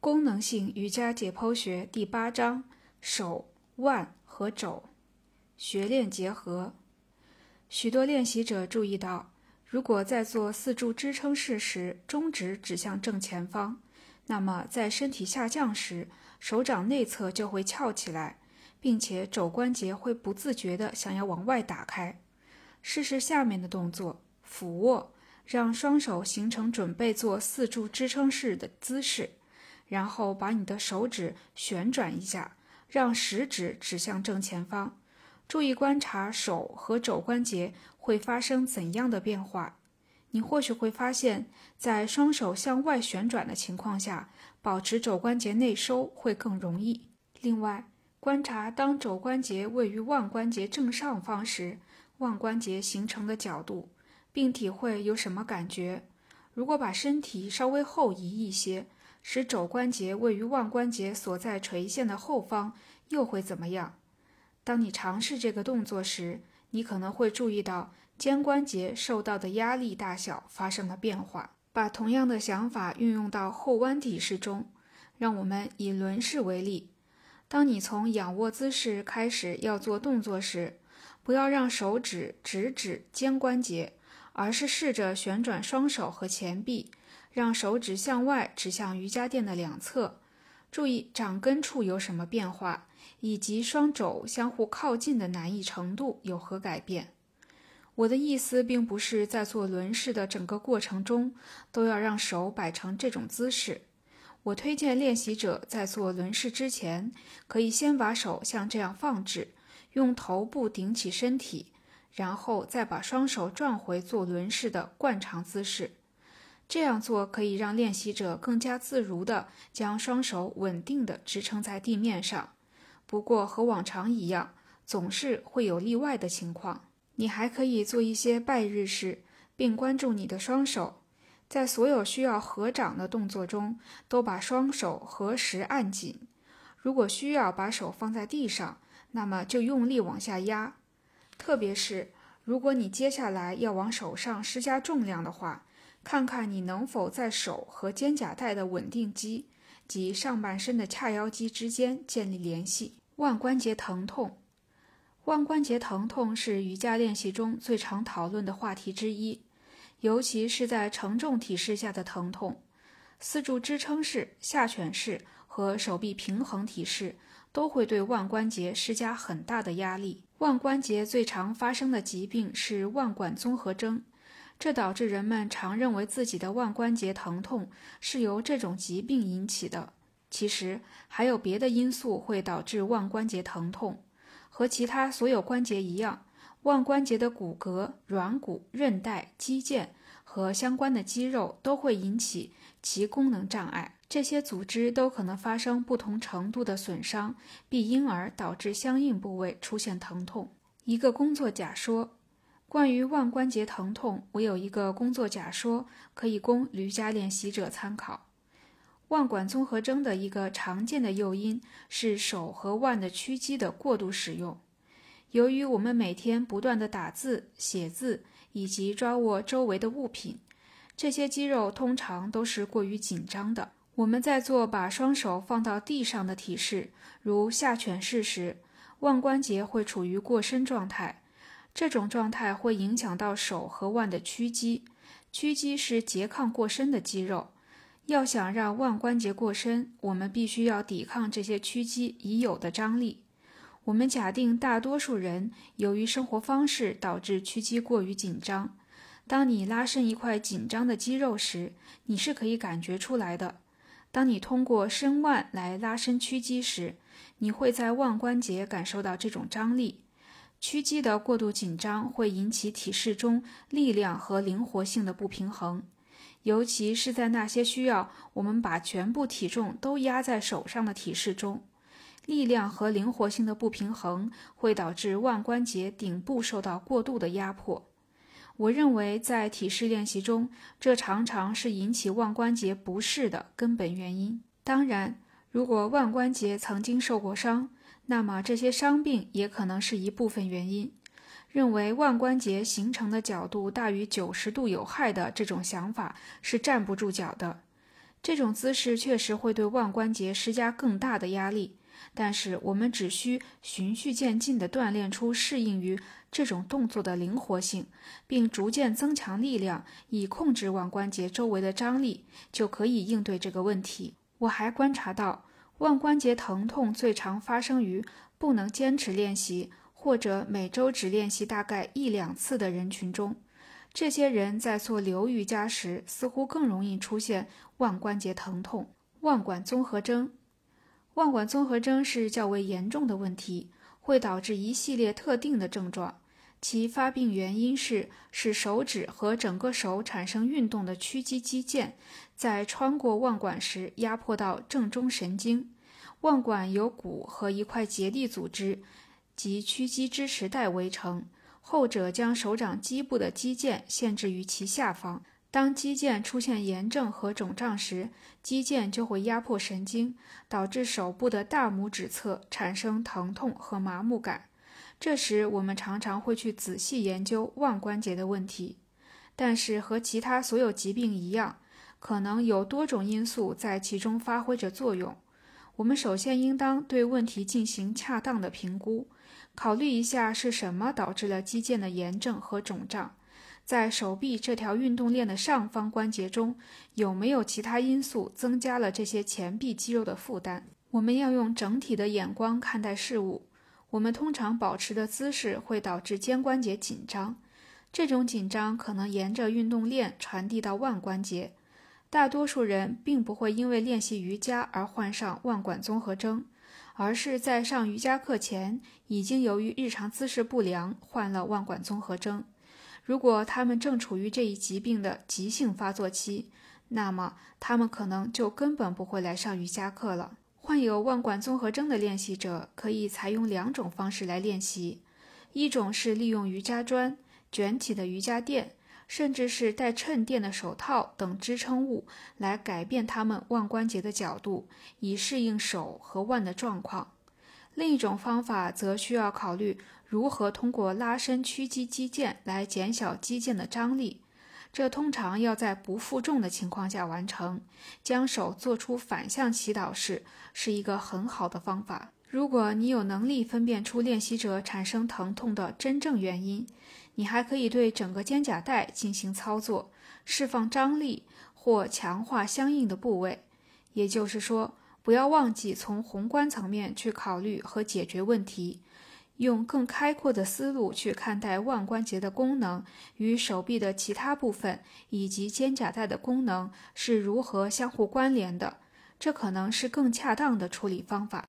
功能性瑜伽解剖学第八章：手、腕和肘，学练结合。许多练习者注意到，如果在做四柱支撑式时，中指指向正前方，那么在身体下降时，手掌内侧就会翘起来，并且肘关节会不自觉地想要往外打开。试试下面的动作：俯卧，让双手形成准备做四柱支撑式的姿势，然后把你的手指旋转一下，让食指指向正前方。注意观察手和肘关节会发生怎样的变化。你或许会发现，在双手向外旋转的情况下，保持肘关节内收会更容易。另外，观察当肘关节位于腕关节正上方时，腕关节形成的角度，并体会有什么感觉。如果把身体稍微后移一些，使肘关节位于腕关节所在垂线的后方，又会怎么样？当你尝试这个动作时，你可能会注意到肩关节受到的压力大小发生了变化。把同样的想法运用到后弯体式中。让我们以轮式为例：当你从仰卧姿势开始要做动作时，不要让手指直指肩关节，而是试着旋转双手和前臂，让手指向外指向瑜伽垫的两侧。注意掌根处有什么变化，以及双肘相互靠近的难易程度有何改变。我的意思并不是在做轮式的整个过程中都要让手摆成这种姿势。我推荐练习者在做轮式之前，可以先把手像这样放置，用头部顶起身体，然后再把双手转回做轮式的惯常姿势。这样做可以让练习者更加自如地将双手稳定地支撑在地面上。不过，和往常一样，总是会有例外的情况。你还可以做一些拜日式，并关注你的双手。在所有需要合掌的动作中，都把双手合十按紧。如果需要把手放在地上，那么就用力往下压。特别是如果你接下来要往手上施加重量的话。看看你能否在手和肩胛带的稳定肌及上半身的髂腰肌之间建立联系。腕关节疼痛，腕关节疼痛是瑜伽练习中最常讨论的话题之一，尤其是在承重体式下的疼痛。四柱支撑式、下犬式和手臂平衡体式都会对腕关节施加很大的压力。腕关节最常发生的疾病是腕管综合征。这导致人们常认为自己的腕关节疼痛是由这种疾病引起的。其实还有别的因素会导致腕关节疼痛。和其他所有关节一样，腕关节的骨骼、软骨、韧带、肌腱和相关的肌肉都会引起其功能障碍。这些组织都可能发生不同程度的损伤，并因而导致相应部位出现疼痛。一个工作假说。关于腕关节疼痛，我有一个工作假说可以供瑜伽练习者参考。腕管综合征的一个常见的诱因是手和腕的屈肌的过度使用。由于我们每天不断的打字、写字以及抓握周围的物品，这些肌肉通常都是过于紧张的。我们在做把双手放到地上的体式，如下犬式时，腕关节会处于过伸状态。这种状态会影响到手和腕的屈肌，屈肌是拮抗过伸的肌肉。要想让腕关节过伸，我们必须要抵抗这些屈肌已有的张力。我们假定大多数人由于生活方式导致屈肌过于紧张。当你拉伸一块紧张的肌肉时，你是可以感觉出来的。当你通过伸腕来拉伸屈肌时，你会在腕关节感受到这种张力。屈肌的过度紧张会引起体式中力量和灵活性的不平衡，尤其是在那些需要我们把全部体重都压在手上的体式中，力量和灵活性的不平衡会导致腕关节顶部受到过度的压迫。我认为在体式练习中，这常常是引起腕关节不适的根本原因。当然，如果腕关节曾经受过伤，那么这些伤病也可能是一部分原因。认为腕关节形成的角度大于九十度有害的这种想法是站不住脚的。这种姿势确实会对腕关节施加更大的压力，但是我们只需循序渐进地锻炼出适应于这种动作的灵活性，并逐渐增强力量，以控制腕关节周围的张力，就可以应对这个问题。我还观察到，腕关节疼痛最常发生于不能坚持练习或者每周只练习大概一两次的人群中。这些人在做流瑜伽时，似乎更容易出现腕关节疼痛。腕管综合征，腕管综合征是较为严重的问题，会导致一系列特定的症状。其发病原因是使手指和整个手产生运动的屈肌肌腱，在穿过腕管时压迫到正中神经。腕管由骨和一块结缔组织及屈肌支持带围成，后者将手掌基部的肌腱限制于其下方。当肌腱出现炎症和肿胀时，肌腱就会压迫神经，导致手部的大拇指侧产生疼痛和麻木感。这时，我们常常会去仔细研究腕关节的问题，但是和其他所有疾病一样，可能有多种因素在其中发挥着作用。我们首先应当对问题进行恰当的评估，考虑一下是什么导致了肌腱的炎症和肿胀，在手臂这条运动链的上方关节中有没有其他因素增加了这些前臂肌肉的负担。我们要用整体的眼光看待事物。我们通常保持的姿势会导致肩关节紧张，这种紧张可能沿着运动链传递到腕关节。大多数人并不会因为练习瑜伽而患上腕管综合征，而是在上瑜伽课前已经由于日常姿势不良患了腕管综合征。如果他们正处于这一疾病的急性发作期，那么他们可能就根本不会来上瑜伽课了。患有腕管综合征的练习者可以采用两种方式来练习：一种是利用瑜伽砖、卷起的瑜伽垫，甚至是带衬垫的手套等支撑物来改变他们腕关节的角度，以适应手和腕的状况；另一种方法则需要考虑如何通过拉伸屈肌肌腱来减小肌腱的张力。这通常要在不负重的情况下完成。将手做出反向祈祷式是一个很好的方法。如果你有能力分辨出练习者产生疼痛的真正原因，你还可以对整个肩胛带进行操作，释放张力或强化相应的部位。也就是说，不要忘记从宏观层面去考虑和解决问题。用更开阔的思路去看待腕关节的功能与手臂的其他部分以及肩胛带的功能是如何相互关联的，这可能是更恰当的处理方法。